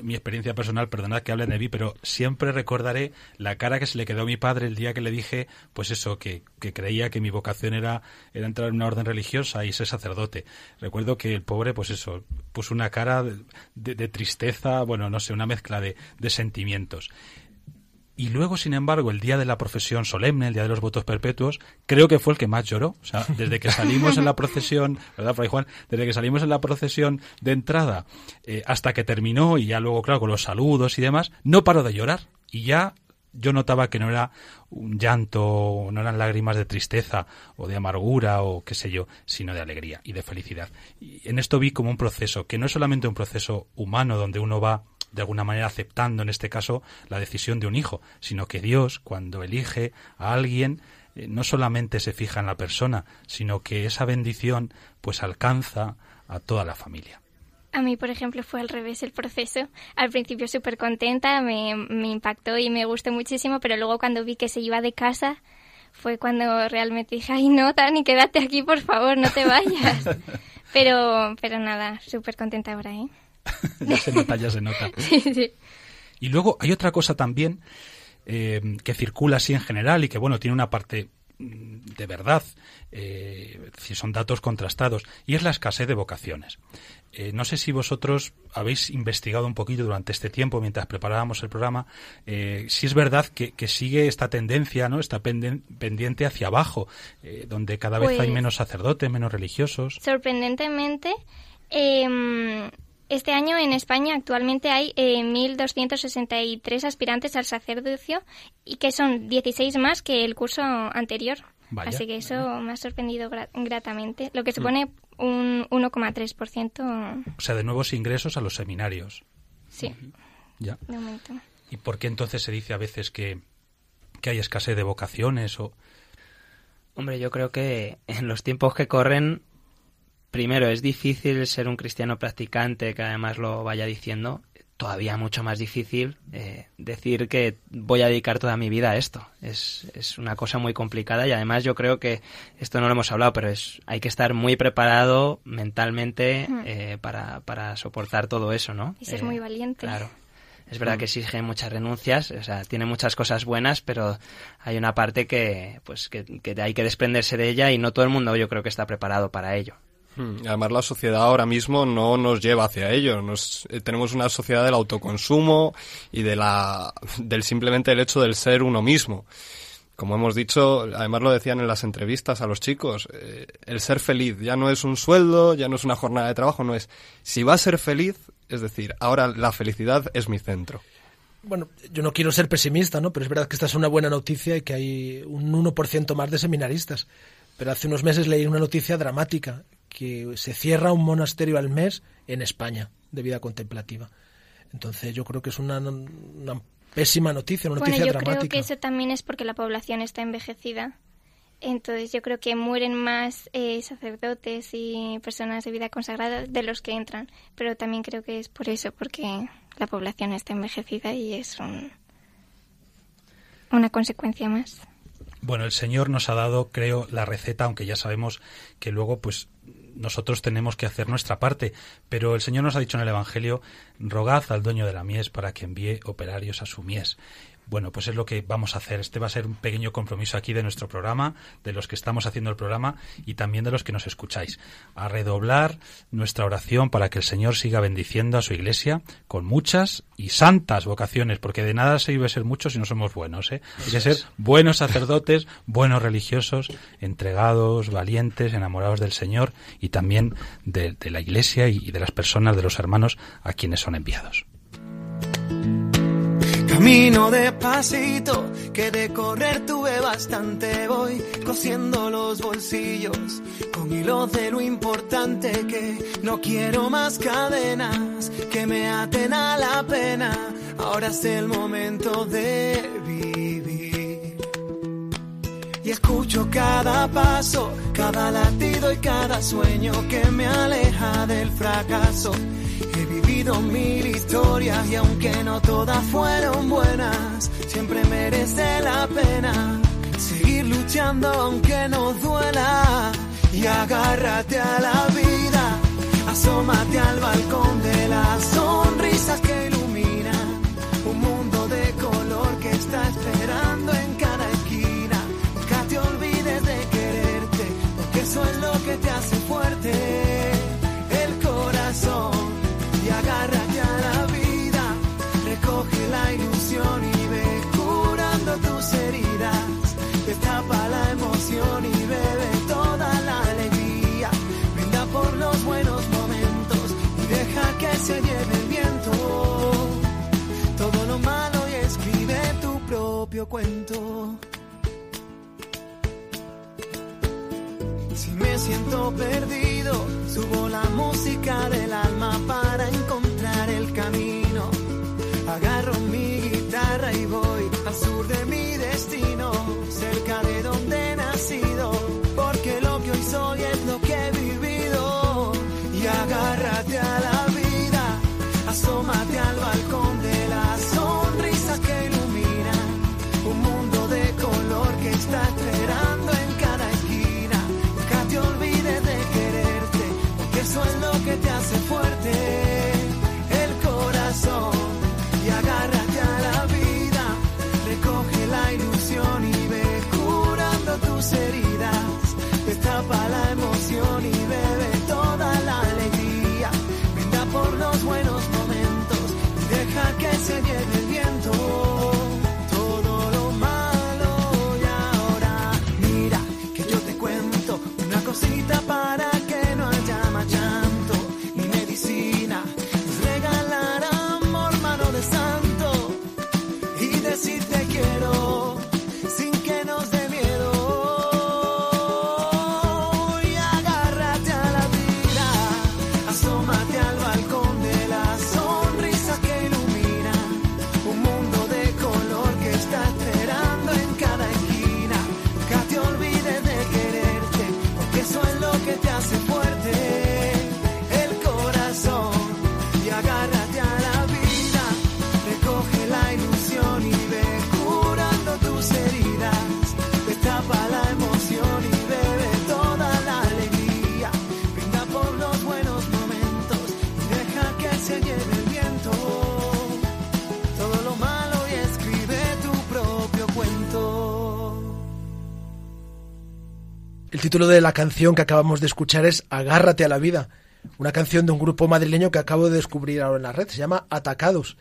Mi experiencia personal, perdonad que hable de mí, pero siempre recordaré la cara que se le quedó a mi padre el día que le dije, pues eso, que, que creía que mi vocación era, era entrar en una orden religiosa y ser sacerdote. Recuerdo que el pobre, pues eso, puso una cara de, de- de tristeza, bueno, no sé, una mezcla de, de sentimientos. Y luego, sin embargo, el día de la profesión solemne, el día de los votos perpetuos, creo que fue el que más lloró. O sea, desde que salimos en la procesión, ¿verdad, Fray Juan? Desde que salimos en la procesión de entrada eh, hasta que terminó y ya luego, claro, con los saludos y demás, no paró de llorar. Y ya yo notaba que no era un llanto, no eran lágrimas de tristeza o de amargura o qué sé yo, sino de alegría y de felicidad. Y en esto vi como un proceso, que no es solamente un proceso humano donde uno va de alguna manera aceptando en este caso la decisión de un hijo, sino que Dios cuando elige a alguien eh, no solamente se fija en la persona, sino que esa bendición pues alcanza a toda la familia. A mí, por ejemplo, fue al revés el proceso. Al principio súper contenta, me, me impactó y me gustó muchísimo, pero luego cuando vi que se iba de casa fue cuando realmente dije, ay no, Tani, quédate aquí, por favor, no te vayas. pero, pero nada, súper contenta ahora, ¿eh? ya se nota, ya se nota. Sí, sí. Y luego hay otra cosa también eh, que circula así en general y que, bueno, tiene una parte mm, de verdad, eh, si son datos contrastados, y es la escasez de vocaciones. Eh, no sé si vosotros habéis investigado un poquito durante este tiempo, mientras preparábamos el programa, eh, si es verdad que, que sigue esta tendencia, ¿no? Está pendiente hacia abajo, donde cada vez hay Pues- menos sacerdotes, menos religiosos. Sorprendentemente, em, este año en España actualmente hay eh, 1.263 aspirantes al sacerdocio y que son 16 más que el curso anterior. Vaya. Así que eso me ha sorprendido gra- gratamente, lo que supone un 1,3%. O sea, de nuevos ingresos a los seminarios. Sí, Ya. de momento. ¿Y por qué entonces se dice a veces que, que hay escasez de vocaciones? o Hombre, yo creo que en los tiempos que corren, primero es difícil ser un cristiano practicante que además lo vaya diciendo. Todavía mucho más difícil eh, decir que voy a dedicar toda mi vida a esto. Es, es una cosa muy complicada y además yo creo que esto no lo hemos hablado, pero es hay que estar muy preparado mentalmente eh, para, para soportar todo eso, ¿no? Y ser Eh, muy valiente. Claro. Es verdad Mm. que exige muchas renuncias, o sea, tiene muchas cosas buenas, pero hay una parte que, pues, que, que hay que desprenderse de ella y no todo el mundo yo creo que está preparado para ello. Mm, Además, la sociedad ahora mismo no nos lleva hacia ello. Eh, tenemos una sociedad del autoconsumo y de la, del simplemente el hecho del ser uno mismo. Como hemos dicho, además lo decían en las entrevistas a los chicos, eh, el ser feliz ya no es un sueldo, ya no es una jornada de trabajo, no es si va a ser feliz, es decir, ahora la felicidad es mi centro. Bueno, yo no quiero ser pesimista, ¿no? Pero es verdad que esta es una buena noticia y que hay un 1% más de seminaristas. Pero hace unos meses leí una noticia dramática, que se cierra un monasterio al mes en España de vida contemplativa. Entonces yo creo que es una, una pésima noticia, una Bueno, noticia yo dramática. creo que eso también es porque la población está envejecida. Entonces yo creo que mueren más eh, sacerdotes y personas de vida consagrada de los que entran. Pero también creo que es por eso, porque la población está envejecida y es un- una consecuencia más. Bueno, el Señor nos ha dado, creo, la receta, aunque ya sabemos que luego, pues, nosotros tenemos que hacer nuestra parte. Pero el Señor nos ha dicho en el Evangelio, rogad al dueño de la mies para que envíe operarios a su mies. Bueno, pues es lo que vamos a hacer. Este va a ser un pequeño compromiso aquí de nuestro programa, de los que estamos haciendo el programa y también de los que nos escucháis. A redoblar nuestra oración para que el Señor siga bendiciendo a su iglesia con muchas y santas vocaciones, porque de nada sirve ser muchos si no somos buenos. ¿eh? Hay que ser buenos sacerdotes, buenos religiosos, entregados, valientes, enamorados del Señor y también de, de la iglesia y de las personas, de los hermanos a quienes son enviados. Camino despacito, que de correr tuve bastante. Voy cosiendo los bolsillos con hilos de lo importante que no quiero más cadenas que me aten a la pena. Ahora es el momento de vivir. Y escucho cada paso, cada latido y cada sueño que me aleja del fracaso. He vivido mil historias y aunque no todas fueron buenas, siempre merece la pena seguir luchando aunque nos duela. Y agárrate a la vida, asómate al balcón de las sonrisas que iluminan un mundo de color que está esperando en cada esquina. Nunca te olvides de quererte, porque eso es lo que te hace y ve curando tus heridas. Destapa la emoción y bebe toda la alegría. Brinda por los buenos momentos y deja que se lleve el viento. Todo lo malo y escribe tu propio cuento. Título de la canción que acabamos de escuchar es Agárrate a la vida, una canción de un grupo madrileño que acabo de descubrir ahora en la red, se llama Atacados.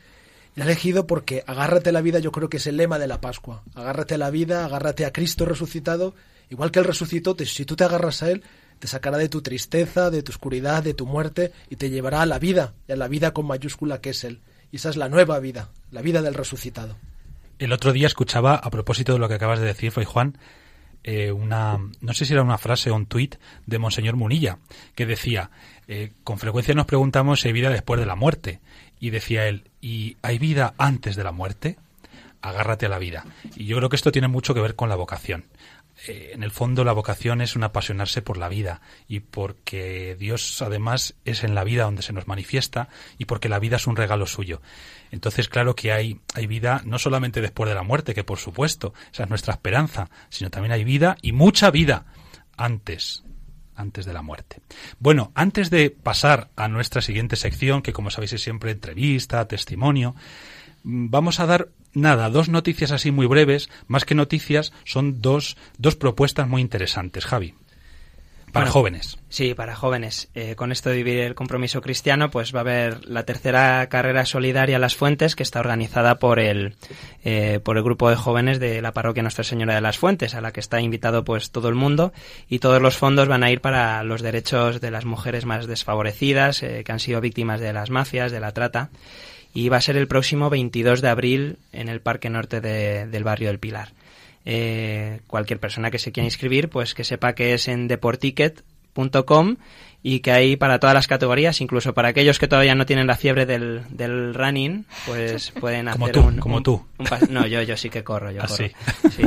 La he elegido porque agárrate a la vida yo creo que es el lema de la Pascua. Agárrate a la vida, agárrate a Cristo resucitado, igual que Él resucitó, si tú te agarras a Él, te sacará de tu tristeza, de tu oscuridad, de tu muerte y te llevará a la vida, y a la vida con mayúscula que es Él. Y esa es la nueva vida, la vida del resucitado. El otro día escuchaba, a propósito de lo que acabas de decir, Fray Juan, eh, una, no sé si era una frase o un tuit de Monseñor Munilla, que decía, eh, con frecuencia nos preguntamos si hay vida después de la muerte. Y decía él, ¿y hay vida antes de la muerte? Agárrate a la vida. Y yo creo que esto tiene mucho que ver con la vocación. Eh, en el fondo la vocación es un apasionarse por la vida y porque Dios además es en la vida donde se nos manifiesta y porque la vida es un regalo suyo. Entonces, claro que hay, hay vida no solamente después de la muerte, que por supuesto, esa es nuestra esperanza, sino también hay vida y mucha vida antes, antes de la muerte. Bueno, antes de pasar a nuestra siguiente sección, que como sabéis es siempre entrevista, testimonio, mm, vamos a dar nada, dos noticias así muy breves, más que noticias, son dos, dos propuestas muy interesantes, Javi. Para Bueno, jóvenes. Sí, para jóvenes. Eh, con esto de vivir el compromiso cristiano, pues va a haber la tercera carrera solidaria Las Fuentes, que está organizada por el, eh, por el grupo de jóvenes de la parroquia Nuestra Señora de las Fuentes, a la que está invitado pues todo el mundo, y todos los fondos van a ir para los derechos de las mujeres más desfavorecidas, eh, que han sido víctimas de las mafias, de la trata, y va a ser el próximo 22 de abril en el Parque Norte de- del barrio del Pilar. Eh, cualquier persona que se quiera inscribir, pues que sepa que es en deporticket.com y que hay para todas las categorías, incluso para aquellos que todavía no tienen la fiebre del, del running, pues pueden hacer Como tú, un, como un- tú. un pas- no, yo, yo sí que corro, yo Ah, corro. sí. Sí.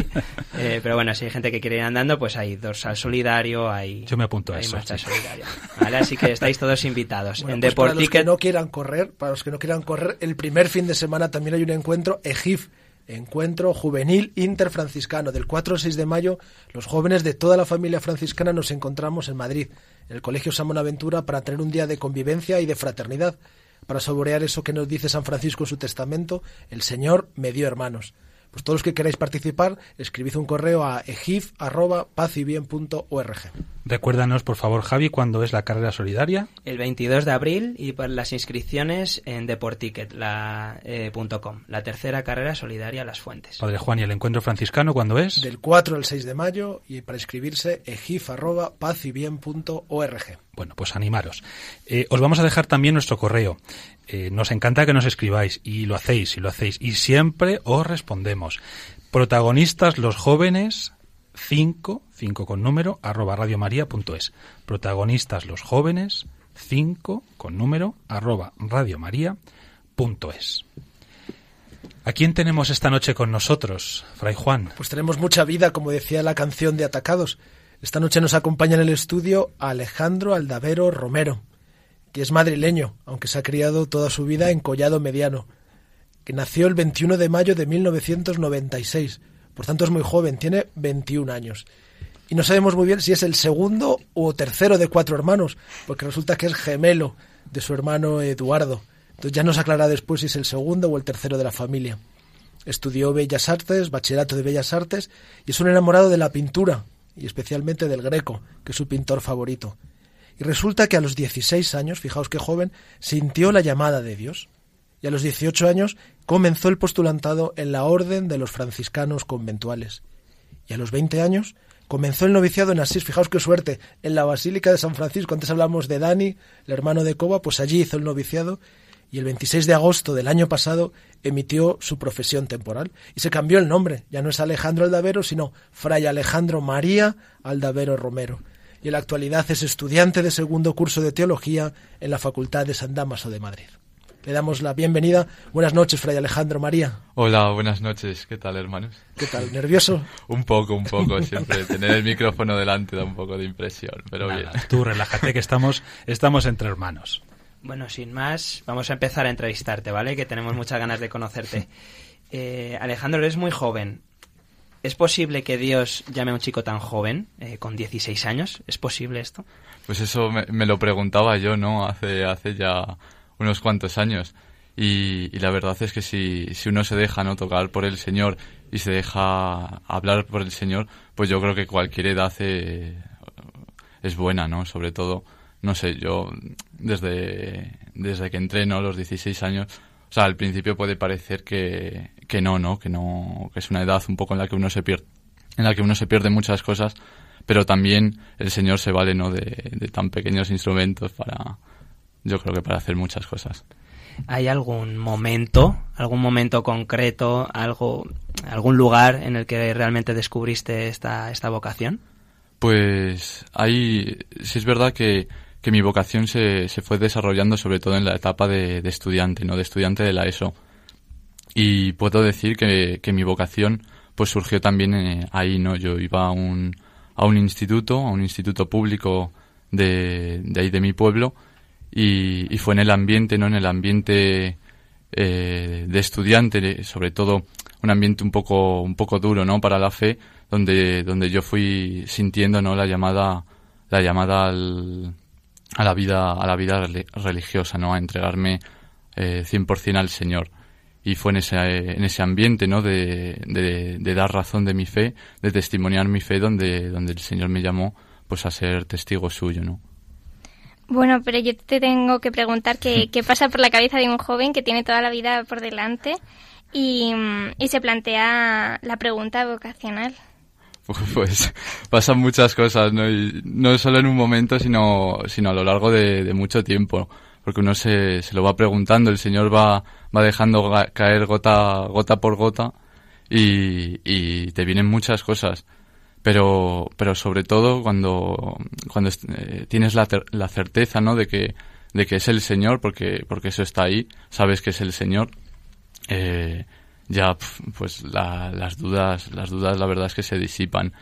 Eh, pero bueno, si hay gente que quiere ir andando, pues hay dorsal solidario, hay, Yo me apunto a eso, marcha sí. solidaria. ¿Vale? Así que estáis todos invitados. Bueno, en pues para los que Deporticket no quieran correr, para los que no quieran correr, el primer fin de semana también hay un encuentro EGIF, Encuentro Juvenil Interfranciscano. Del 4 al 6 de mayo, los jóvenes de toda la familia franciscana nos encontramos en Madrid, en el Colegio San Buenaventura, para tener un día de convivencia y de fraternidad, para saborear eso que nos dice San Francisco en su testamento, el Señor me dio hermanos. Pues todos los que queráis participar, escribid un correo a egif.pazybien.org. Recuérdanos, por favor, Javi, cuándo es la carrera solidaria. el 22 de abril y para las inscripciones en deporticket.com, la, eh, la tercera carrera solidaria Las Fuentes. Padre Juan, ¿y el encuentro franciscano cuándo es? Del 4 al 6 de mayo y para inscribirse egif.pazybien.org. Bueno, pues animaros. Eh, os vamos a dejar también nuestro correo. Eh, nos encanta que nos escribáis y lo hacéis y lo hacéis y siempre os respondemos. Protagonistas los jóvenes 5, 5 con número, arroba radiomaria.es. Protagonistas los jóvenes 5 con número, arroba radiomaria.es. ¿A quién tenemos esta noche con nosotros, Fray Juan? Pues tenemos mucha vida, como decía la canción de Atacados. Esta noche nos acompaña en el estudio Alejandro Aldavero Romero, que es madrileño, aunque se ha criado toda su vida en Collado Mediano, que nació el 21 de mayo de 1996. Por tanto es muy joven, tiene 21 años. Y no sabemos muy bien si es el segundo o tercero de cuatro hermanos, porque resulta que es gemelo de su hermano Eduardo. Entonces ya nos aclara después si es el segundo o el tercero de la familia. Estudió Bellas Artes, bachillerato de Bellas Artes, y es un enamorado de la pintura, y especialmente del Greco, que es su pintor favorito. Y resulta que a los 16 años, fijaos qué joven, sintió la llamada de Dios. Y a los 18 años comenzó el postulantado en la Orden de los Franciscanos Conventuales. Y a los 20 años comenzó el noviciado en Asís, fijaos qué suerte, en la Basílica de San Francisco. Antes hablamos de Dani, el hermano de Coba, pues allí hizo el noviciado y el 26 de agosto del año pasado emitió su profesión temporal y se cambió el nombre. Ya no es Alejandro Aldavero, sino Fray Alejandro María Aldavero Romero. Y en la actualidad es estudiante de segundo curso de teología en la Facultad de San Damaso de Madrid. Le damos la bienvenida. Buenas noches, Fray Alejandro María. Hola, buenas noches. ¿Qué tal, hermanos? ¿Qué tal? ¿Nervioso? un poco, un poco. Siempre tener el micrófono delante da un poco de impresión, pero Nada, bien. Tú relájate que estamos, estamos entre hermanos. Bueno, sin más, vamos a empezar a entrevistarte, ¿vale? Que tenemos muchas ganas de conocerte. Eh, Alejandro, eres muy joven. ¿Es posible que Dios llame a un chico tan joven, eh, con 16 años? ¿Es posible esto? Pues eso me, lo preguntaba yo, ¿no? Hace, hace ya unos cuantos años. Y, la verdad es que si, si uno se deja no tocar por el Señor y se deja hablar por el Señor, pues yo creo que cualquier edad eh, es buena, ¿no? Sobre todo, no sé, yo desde, desde que entré, ¿no? Los 16 años, o sea, al principio puede parecer que, que no, ¿no? Que no, que es una edad un poco en la que uno se pierde, en la que uno se pierde muchas cosas, pero también el Señor se vale, ¿no? De, de tan pequeños instrumentos para, yo creo que para hacer muchas cosas. ¿Hay algún momento, algún momento concreto, algo, algún lugar en el que realmente descubriste esta, esta vocación? Pues hay, sí es verdad que, que mi vocación se, se fue desarrollando sobre todo en la etapa de, de estudiante, ¿no? De estudiante de la ESO. Y puedo decir que, que mi vocación pues surgió también eh, ahí, ¿no? Yo iba a un, a un instituto, a un instituto público de, de ahí de mi pueblo, y, y, fue en el ambiente, ¿no? En el ambiente eh, de estudiante, sobre todo un ambiente un poco, un poco duro, ¿no? Para la fe, donde, donde yo fui sintiendo, ¿no? La llamada, la llamada al, a la vida, a la vida religiosa, ¿no? A entregarme eh, 100% al Señor. Y fue en ese, en ese ambiente, ¿no? De, de, de dar razón de mi fe, de testimoniar mi fe, donde, donde el Señor me llamó, pues a ser testigo suyo, ¿no? Bueno, pero yo te tengo que preguntar qué, qué pasa por la cabeza de un joven que tiene toda la vida por delante y, y se plantea la pregunta vocacional. Pues pasan muchas cosas, ¿no? Y no solo en un momento, sino, sino a lo largo de, mucho tiempo. Porque uno se, se, lo va preguntando, el Señor va, va dejando caer gota, gota por gota y, y te vienen muchas cosas pero pero sobre todo cuando cuando eh, tienes la, la certeza no de que de que es el Señor porque porque eso está ahí sabes que es el Señor eh, ya pues la, las dudas las dudas la verdad es que se disipan.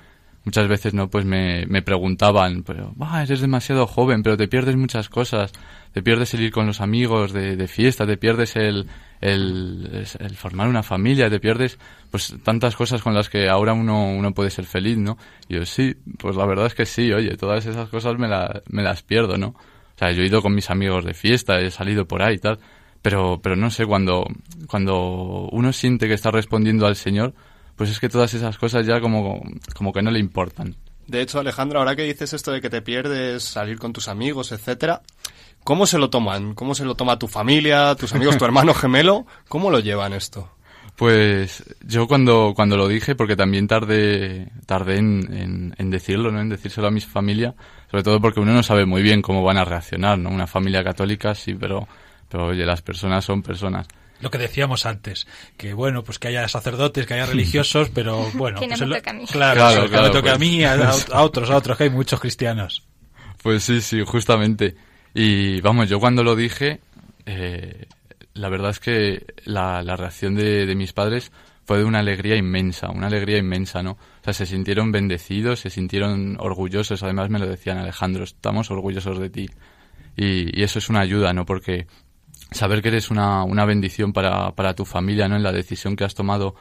Muchas veces no pues me, me preguntaban pero eres demasiado joven pero te pierdes muchas cosas. Te pierdes el ir con los amigos de, de fiesta te pierdes el, el, el, formar una familia te pierdes pues tantas cosas con las que ahora uno uno puede ser feliz no y yo sí pues la verdad es que sí oye todas esas cosas me, la, me las pierdo no o sea yo he ido con mis amigos de fiesta he salido por ahí y tal pero pero no sé cuando cuando uno siente que está respondiendo al Señor pues es que todas esas cosas ya como, como que no le importan. De hecho, Alejandro, ahora que dices esto de que te pierdes, salir con tus amigos, etcétera, ¿cómo se lo toman? ¿Cómo se lo toma tu familia, tus amigos, tu hermano gemelo? ¿Cómo lo llevan esto? Pues yo cuando, cuando lo dije, porque también tardé, tardé en, en, en, decirlo, ¿no? En decírselo a mi familia, sobre todo porque uno no sabe muy bien cómo van a reaccionar, ¿no? Una familia católica sí, pero, pero oye, las personas son personas lo que decíamos antes, que bueno, pues que haya sacerdotes, que haya religiosos, pero bueno, que no pues me toca a mí. Claro, claro, que me toque pues. a mí, a, a, otros, a otros, que hay muchos cristianos. Pues sí, sí, justamente. Y vamos, yo cuando lo dije, eh, la verdad es que la, la reacción de, de, mis padres fue de una alegría inmensa, una alegría inmensa, ¿no? O sea, se sintieron bendecidos, se sintieron orgullosos, además me lo decían Alejandro, estamos orgullosos de ti. Y, y eso es una ayuda, ¿no? Porque saber que eres una, una bendición para, para tu familia, ¿no? En la decisión que has tomado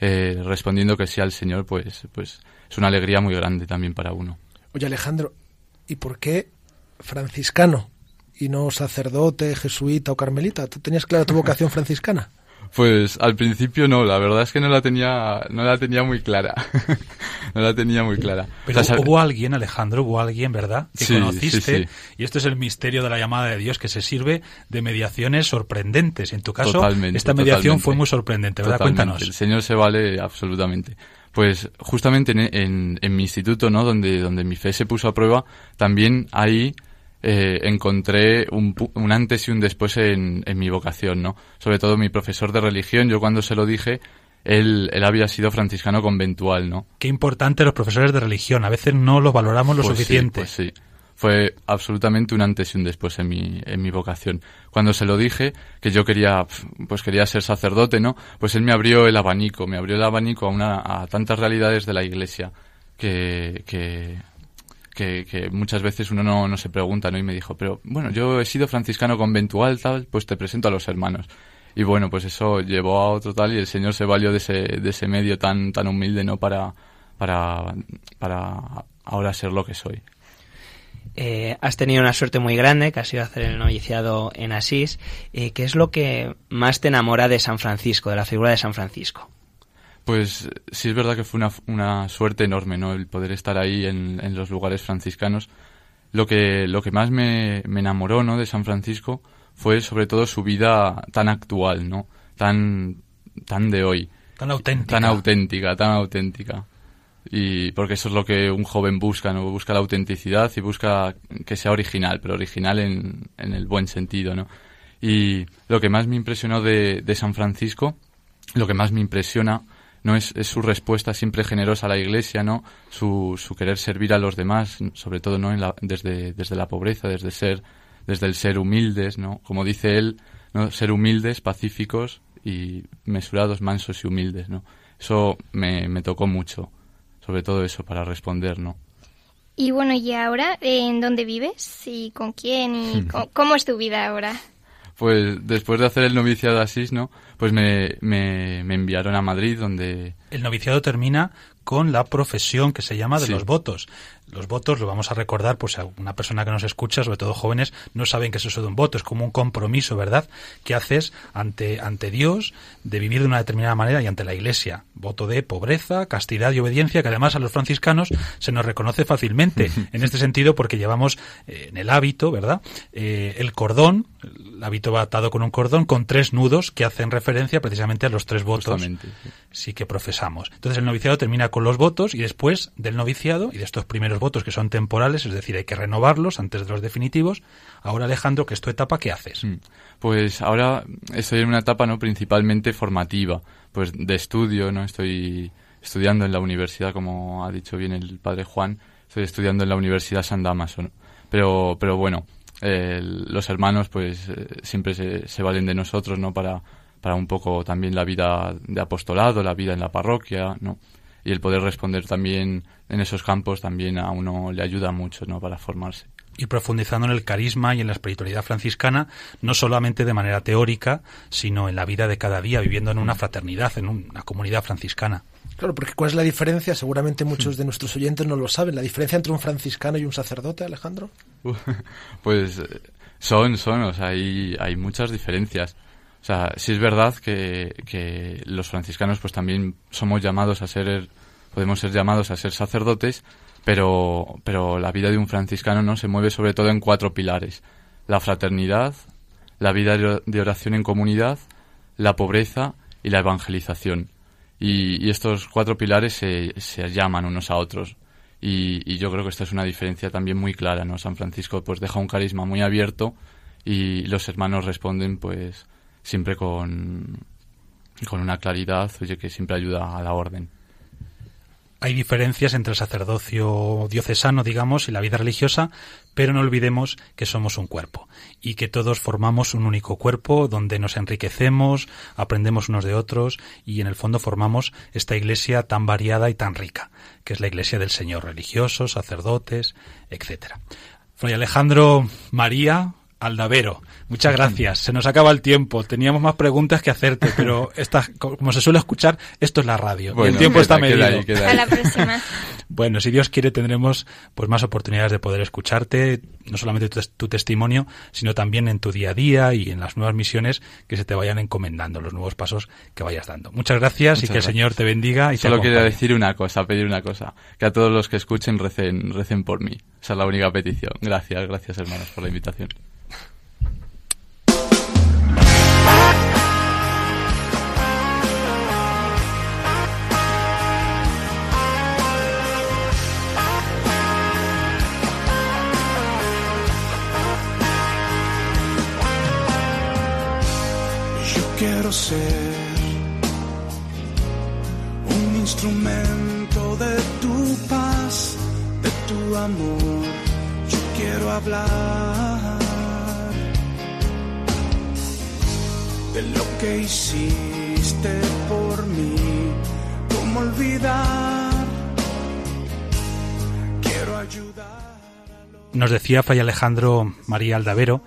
eh, respondiendo que sí al Señor, pues, pues es una alegría muy grande también para uno. Oye Alejandro, ¿y por qué franciscano y no sacerdote, jesuita o carmelita? ¿Tú tenías clara tu vocación franciscana? Pues al principio no, la verdad es que no la tenía, no la tenía muy clara. no la tenía muy clara. Pero o sea, hubo alguien, Alejandro, hubo alguien, ¿verdad? Que sí, conociste. Sí, sí. Y esto es el misterio de la llamada de Dios, que se sirve de mediaciones sorprendentes. En tu caso, totalmente, esta mediación fue muy sorprendente, ¿verdad? Totalmente. Cuéntanos. El Señor se vale absolutamente. Pues justamente en, en, en mi instituto, ¿no? Donde, donde mi fe se puso a prueba, también ahí eh, encontré un, un, antes y un después en, en, mi vocación, ¿no? Sobre todo mi profesor de religión, yo cuando se lo dije, él, él había sido franciscano conventual, ¿no? Qué importante los profesores de religión, a veces no los valoramos lo pues suficiente. Sí, pues sí. Fue absolutamente un antes y un después en mi, en mi vocación. Cuando se lo dije, que yo quería, pues quería ser sacerdote, ¿no? Pues él me abrió el abanico, me abrió el abanico a una, a tantas realidades de la iglesia que, que, que, muchas veces uno no, no, se pregunta, ¿no? Y me dijo, pero bueno, yo he sido franciscano conventual, tal, pues te presento a los hermanos. Y bueno, pues eso llevó a otro tal y el Señor se valió de ese, de ese medio tan, tan humilde, ¿no? Para, para, para ahora ser lo que soy. Eh, has tenido una suerte muy grande, que ha sido hacer el noviciado en Asís. Eh, ¿Qué es lo que más te enamora de San Francisco, de la figura de San Francisco? Pues sí es verdad que fue una, una suerte enorme, ¿no? El poder estar ahí en, en, los lugares franciscanos. lo que, lo que más me, me enamoró, ¿no? De San Francisco fue sobre todo su vida tan actual, ¿no? Tan, tan de hoy. Tan auténtica. Tan auténtica, tan auténtica. Y porque eso es lo que un joven busca, ¿no? Busca la autenticidad y busca que sea original, pero original en, en el buen sentido, ¿no? Y lo que más me impresionó de, de San Francisco, lo que más me impresiona, no es, es, su respuesta siempre generosa a la iglesia, ¿no? Su, su querer servir a los demás, sobre todo, ¿no? En la, desde, desde la pobreza, desde ser, desde el ser humildes, ¿no? Como dice él, ¿no? Ser humildes, pacíficos y mesurados, mansos y humildes, ¿no? Eso me, me tocó mucho sobre todo eso para responder, ¿no? Y bueno, ¿y ahora en dónde vives? ¿Y con quién? ¿Y cómo es tu vida ahora? Pues después de hacer el noviciado Asís, ¿no? Pues me, me, me, enviaron a Madrid donde... El noviciado termina con la profesión que se llama de sí. los votos. Los votos lo vamos a recordar, pues a una persona que nos escucha, sobre todo jóvenes, no saben qué es eso de un voto. Es como un compromiso, ¿verdad? Que haces ante, ante Dios de vivir de una determinada manera y ante la Iglesia. Voto de pobreza, castidad y obediencia, que además a los franciscanos se nos reconoce fácilmente. en este sentido, porque llevamos eh, en el hábito, ¿verdad? Eh, el cordón, el hábito va atado con un cordón, con tres nudos que hacen referencia precisamente a los tres votos sí. sí que profesamos. Entonces el noviciado termina con los votos y después del noviciado y de estos primeros votos que son temporales, es decir, hay que renovarlos antes de los definitivos. Ahora, Alejandro, que es tu etapa, ¿qué haces? Pues ahora estoy en una etapa no principalmente formativa, pues de estudio, no estoy estudiando en la universidad, como ha dicho bien el padre Juan, estoy estudiando en la Universidad San Damaso, pero pero bueno, los hermanos pues eh, siempre se, se valen de nosotros, ¿no? Para para un poco también la vida de apostolado, la vida en la parroquia, ¿no? Y el poder responder también en esos campos también a uno le ayuda mucho ¿no? para formarse. Y profundizando en el carisma y en la espiritualidad franciscana, no solamente de manera teórica, sino en la vida de cada día, viviendo en una fraternidad, en una comunidad franciscana. Claro, porque ¿cuál es la diferencia? Seguramente muchos de nuestros oyentes no lo saben. ¿La diferencia entre un franciscano y un sacerdote, Alejandro? Pues son, son, o sea, hay, hay muchas diferencias. O sea, sí es verdad que, que los franciscanos pues también somos llamados a ser, podemos ser llamados a ser sacerdotes, pero, pero la vida de un franciscano no se mueve sobre todo en cuatro pilares. La fraternidad, la vida de oración en comunidad, la pobreza y la evangelización. Y, estos cuatro pilares se, se, llaman unos a otros. Y, yo creo que esta es una diferencia también muy clara, ¿no? San Francisco pues deja un carisma muy abierto y los hermanos responden pues siempre con, con una claridad oye, que siempre ayuda a la orden. Hay diferencias entre el sacerdocio diocesano, digamos, y la vida religiosa, pero no olvidemos que somos un cuerpo y que todos formamos un único cuerpo donde nos enriquecemos, aprendemos unos de otros y en el fondo formamos esta iglesia tan variada y tan rica, que es la iglesia del Señor, religiosos, sacerdotes, etcétera. Fray Alejandro María, Aldavero. Muchas gracias. Se nos acaba el tiempo. Teníamos más preguntas que hacerte, pero esta, como se suele escuchar, esto es la radio. Bueno, el tiempo queda, está medido. queda ahí, queda A la próxima. Bueno, si Dios quiere tendremos pues más oportunidades de poder escucharte, no solamente tu, tu, testimonio, sino también en tu día a día y en las nuevas misiones que se te vayan encomendando, los nuevos pasos que vayas dando. Muchas gracias Muchas y que gracias. el Señor te bendiga y Solo te quiero acompañe. decir una cosa, pedir una cosa, que a todos los que escuchen recen, recen por mí. Esa es la única petición. Gracias, gracias hermanos por la invitación. Ser un instrumento de tu paz, de tu amor. Yo quiero hablar de lo que hiciste por mí. ¿Cómo olvidar? Quiero ayudar. Nos decía Fray Alejandro María Aldavero,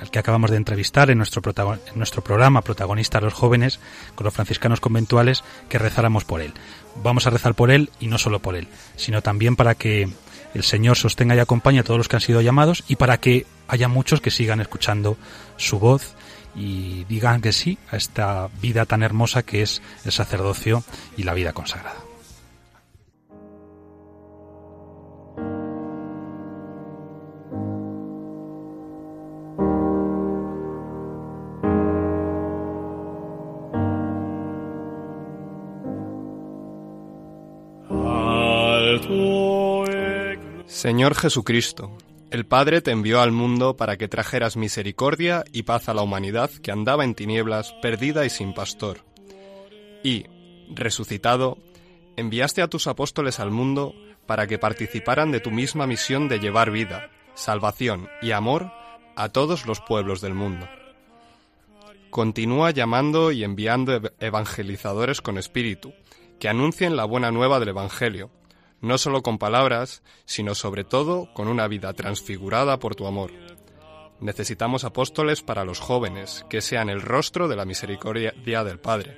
al que acabamos de entrevistar en nuestro, en nuestro programa Protagonista a los Jóvenes, con los franciscanos conventuales, que rezáramos por él. Vamos a rezar por él y no solo por él, sino también para que el Señor sostenga y acompañe a todos los que han sido llamados y para que haya muchos que sigan escuchando su voz y digan que sí a esta vida tan hermosa que es el sacerdocio y la vida consagrada. Señor Jesucristo, el Padre te envió al mundo para que trajeras misericordia y paz a la humanidad que andaba en tinieblas, perdida y sin pastor. Y, resucitado, enviaste a tus apóstoles al mundo para que participaran de tu misma misión de llevar vida, salvación y amor a todos los pueblos del mundo. Continúa llamando y enviando ev- evangelizadores con espíritu, que anuncien la buena nueva del Evangelio, no solo con palabras, sino sobre todo con una vida transfigurada por tu amor. Necesitamos apóstoles para los jóvenes, que sean el rostro de la misericordia del Padre,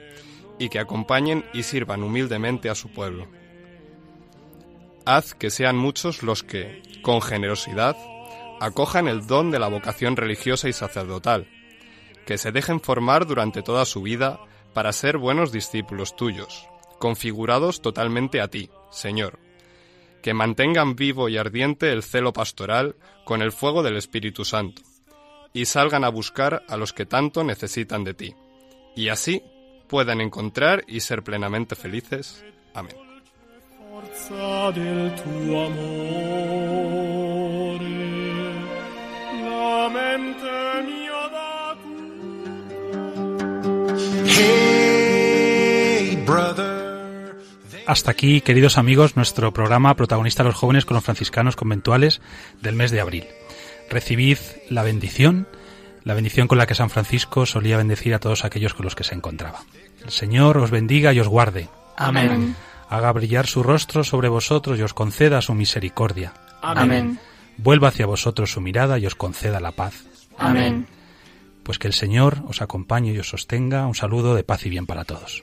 y que acompañen y sirvan humildemente a su pueblo. Haz que sean muchos los que, con generosidad, acojan el don de la vocación religiosa y sacerdotal, que se dejen formar durante toda su vida para ser buenos discípulos tuyos, configurados totalmente a ti, Señor, que mantengan vivo y ardiente el celo pastoral con el fuego del Espíritu Santo, y salgan a buscar a los que tanto necesitan de ti, y así puedan encontrar y ser plenamente felices. Amén. Hasta aquí, queridos amigos, nuestro programa Protagonista los jóvenes con los franciscanos conventuales del mes de abril. Recibid la bendición, la bendición con la que San Francisco solía bendecir a todos aquellos con los que se encontraba. El Señor os bendiga y os guarde. Amén. Haga brillar su rostro sobre vosotros y os conceda su misericordia. Amén. Vuelva hacia vosotros su mirada y os conceda la paz. Amén. Pues que el Señor os acompañe y os sostenga. Un saludo de paz y bien para todos.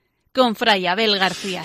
con Fray Abel García.